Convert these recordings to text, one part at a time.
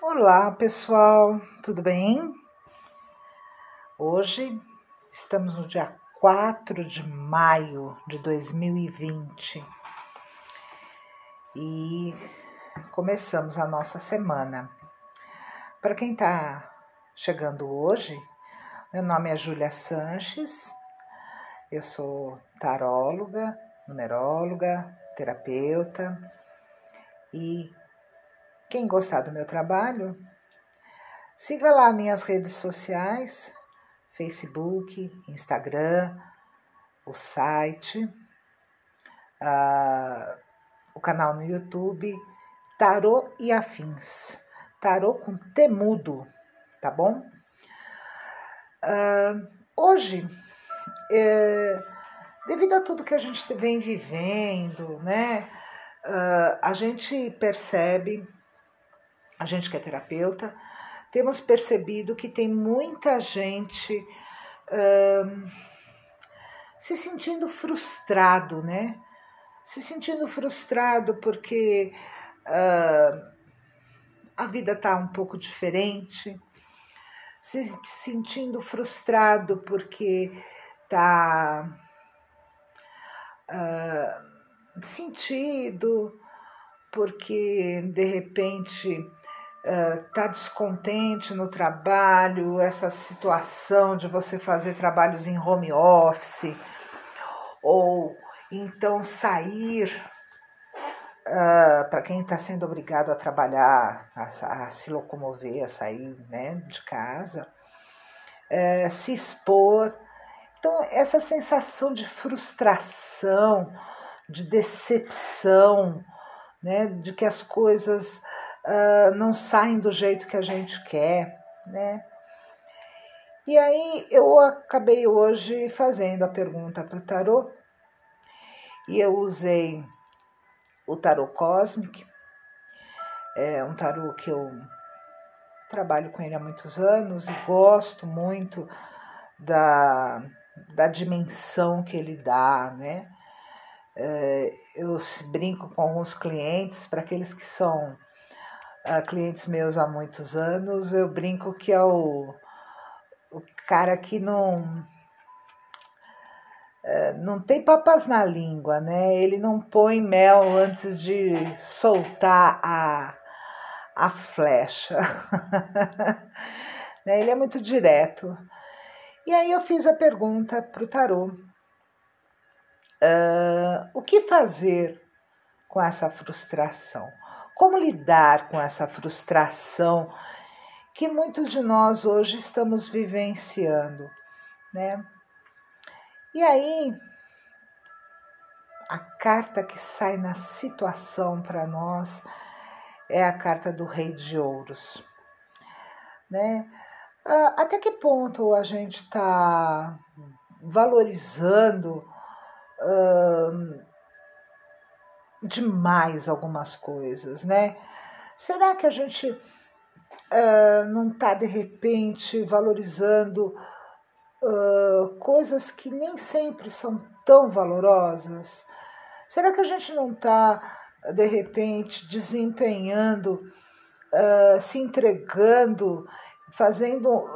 Olá, pessoal, tudo bem? Hoje estamos no dia 4 de maio de 2020 e começamos a nossa semana. Para quem está chegando hoje, meu nome é Júlia Sanches, eu sou taróloga, numeróloga, terapeuta e quem gostar do meu trabalho, siga lá minhas redes sociais, Facebook, Instagram, o site, uh, o canal no YouTube, Tarô e Afins. Tarô com temudo, tá bom? Uh, hoje, é, devido a tudo que a gente vem vivendo, né? Uh, a gente percebe a gente que é terapeuta, temos percebido que tem muita gente se sentindo frustrado, né? Se sentindo frustrado porque a vida está um pouco diferente, se sentindo frustrado porque está uh, sentido, porque de repente está uh, descontente no trabalho, essa situação de você fazer trabalhos em home office, ou então sair, uh, para quem está sendo obrigado a trabalhar, a, a, se locomover, a sair né, de casa, uh, se expor. Então, essa sensação de frustração, de decepção, né, de que as coisas uh, não saem do jeito que a gente quer, né? E aí eu acabei hoje fazendo a pergunta para o tarô e eu usei o tarô Cosmic, é um tarô que eu trabalho com ele há muitos anos e gosto muito da, da dimensão que ele dá, né? É, eu brinco com alguns clientes, para aqueles que são uh, clientes meus há muitos anos, eu brinco que é o, o cara que não uh, não tem papas na língua, né? Ele não põe mel antes de soltar a, a flecha. Né? Ele é muito direto. E aí eu fiz a pergunta para o tarô: uh, o que fazer com essa frustração? Como lidar com essa frustração que muitos de nós hoje estamos vivenciando, né? E aí, a carta que sai na situação para nós é a carta do Rei de Ouros, né? Até que ponto a gente está valorizando demais algumas coisas, né? Será que a gente uh, não está de repente valorizando uh, coisas que nem sempre são tão valorosas? Será que a gente não está de repente desempenhando, uh, se entregando, fazendo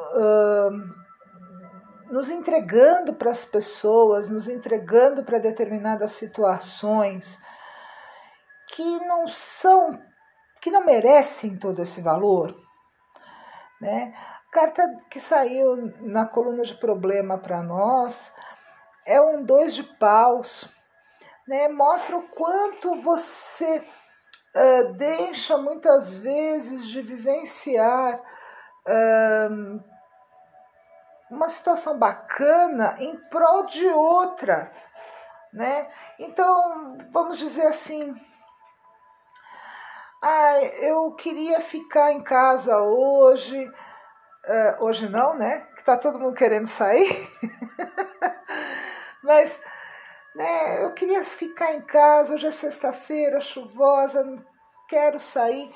nos entregando para as pessoas, nos entregando para determinadas situações que não são, que não merecem todo esse valor. Né? Carta que saiu na coluna de problema para nós é um dois de paus, né? mostra o quanto você uh, deixa muitas vezes de vivenciar uh, uma situação bacana em prol de outra. Né? Então, vamos dizer assim, ah, eu queria ficar em casa hoje. Uh, hoje não, né? Que tá todo mundo querendo sair. Mas, né, eu queria ficar em casa. Hoje é sexta-feira, chuvosa, não quero sair.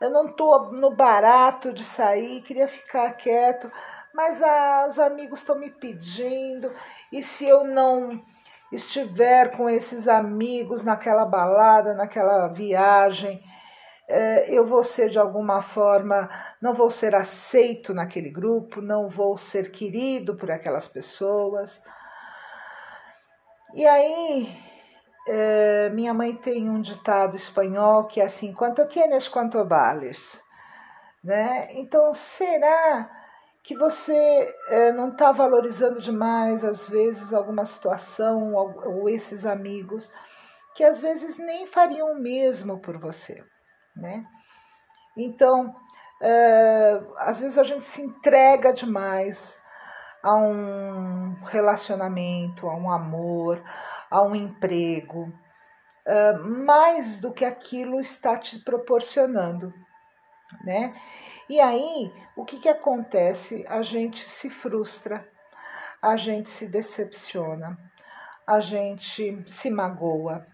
Eu não tô no barato de sair, queria ficar quieto. Mas ah, os amigos estão me pedindo. E se eu não estiver com esses amigos naquela balada, naquela viagem? É, eu vou ser de alguma forma, não vou ser aceito naquele grupo, não vou ser querido por aquelas pessoas. E aí, é, minha mãe tem um ditado espanhol que é assim: quanto tienes, quanto vales. Né? Então, será que você é, não está valorizando demais, às vezes, alguma situação ou esses amigos que às vezes nem fariam o mesmo por você? Né? Então, é, às vezes a gente se entrega demais a um relacionamento, a um amor, a um emprego, é, mais do que aquilo está te proporcionando, né? E aí, o que, que acontece? A gente se frustra, a gente se decepciona, a gente se magoa,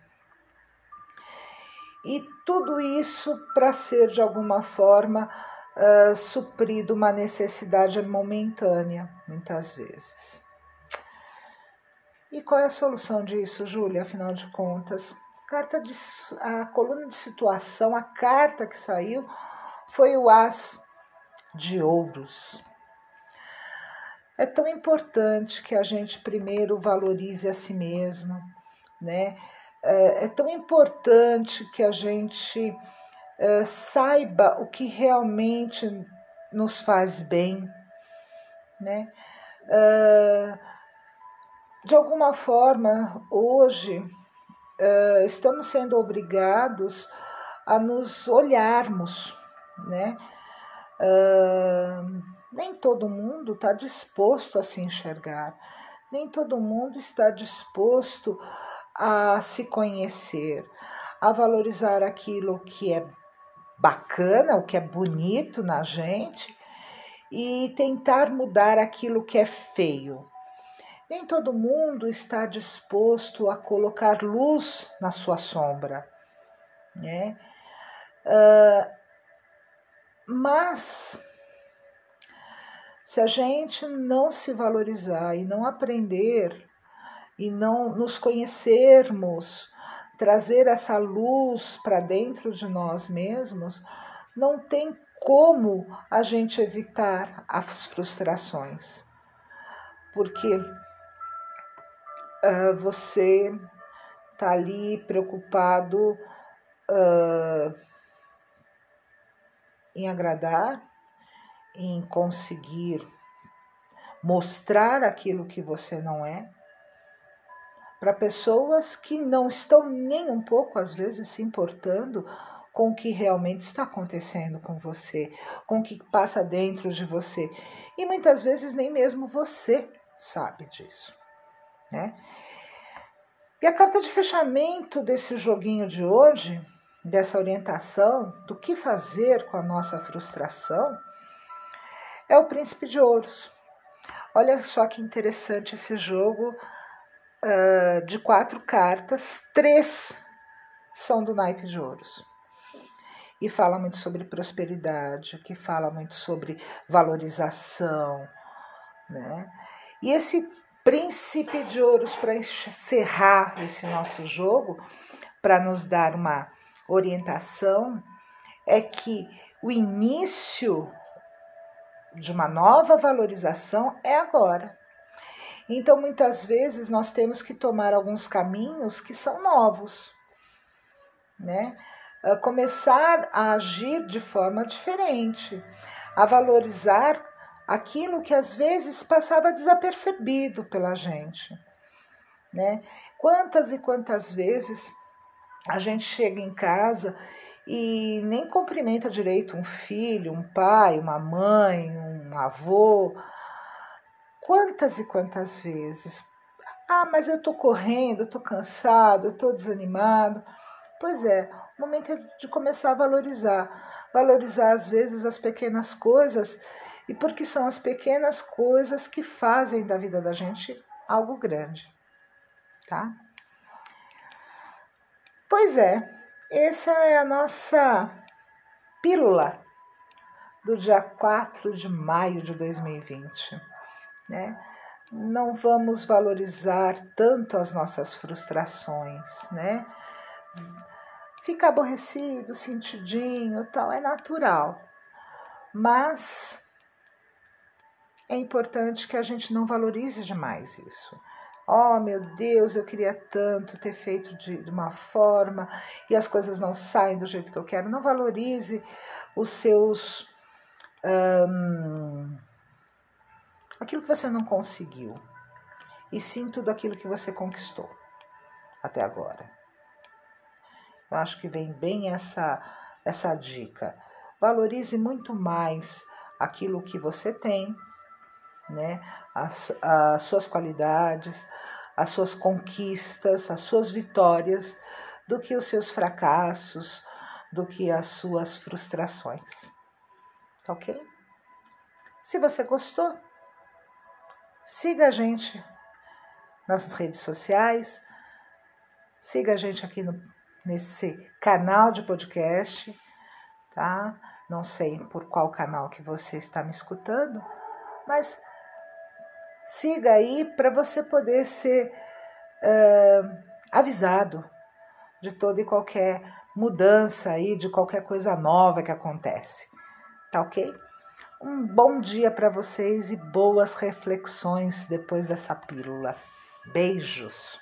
e tudo isso para ser de alguma forma uh, suprido uma necessidade momentânea, muitas vezes. E qual é a solução disso, Júlia, afinal de contas? Carta de, a coluna de situação, a carta que saiu foi o As de Ouros. É tão importante que a gente primeiro valorize a si mesmo, né? É, é tão importante que a gente é, saiba o que realmente nos faz bem, né? É, de alguma forma, hoje é, estamos sendo obrigados a nos olharmos, né? É, nem todo mundo está disposto a se enxergar, nem todo mundo está disposto a se conhecer, a valorizar aquilo que é bacana, o que é bonito na gente e tentar mudar aquilo que é feio. Nem todo mundo está disposto a colocar luz na sua sombra, né? Uh, mas se a gente não se valorizar e não aprender e não nos conhecermos, trazer essa luz para dentro de nós mesmos, não tem como a gente evitar as frustrações. Porque uh, você está ali preocupado uh, em agradar, em conseguir mostrar aquilo que você não é para pessoas que não estão nem um pouco, às vezes, se importando com o que realmente está acontecendo com você, com o que passa dentro de você. E muitas vezes nem mesmo você sabe disso. Né? E a carta de fechamento desse joguinho de hoje, dessa orientação do que fazer com a nossa frustração, é o Príncipe de Ouros. Olha só que interessante esse jogo uh, de quatro cartas, três são do naipe de ouros. E fala muito sobre prosperidade, que fala muito sobre valorização, né? E esse príncipe de ouros, para encerrar esse nosso jogo, para nos dar uma orientação, é que o início de uma nova valorização é agora. Então, muitas vezes, nós temos que tomar alguns caminhos que são novos, né? Começar a agir de forma diferente, a valorizar aquilo que às vezes passava desapercebido pela gente, né? Quantas e quantas vezes a gente chega em casa e nem cumprimenta direito um filho, um pai, uma mãe, um avô, Quantas e quantas vezes? Ah, mas eu estou correndo, estou cansado, estou desanimado. Pois é, o momento é de começar a valorizar. Valorizar, às vezes, as pequenas coisas, e porque são as pequenas coisas que fazem da vida da gente algo grande, tá? Pois é, essa é a nossa pílula do dia 4 de maio de 2020 né? Não vamos valorizar tanto as nossas frustrações, né? fica aborrecido, sentidinho, tal, é natural. Mas é importante que a gente não valorize demais isso. Oh, meu Deus, eu queria tanto ter feito de, de, uma forma e as coisas não saem do jeito que eu quero. Não valorize os seus. Um, aquilo que você não conseguiu, e sim tudo aquilo que você conquistou até agora. Eu acho que vem bem essa, essa dica. Valorize muito mais aquilo que você tem né? As, as suas qualidades, as suas conquistas, as suas vitórias, do que os seus fracassos, do que as suas frustrações. Tá ok? Se você gostou, siga a gente nas redes sociais, siga a gente aqui no, nesse canal de podcast, tá? Não sei por qual canal que você está me escutando, mas siga aí para você poder ser uh, avisado de toda e qualquer mudança aí, de qualquer coisa nova que acontece. Tá ok? Um bom dia para vocês e boas reflexões depois dessa pílula. Beijos!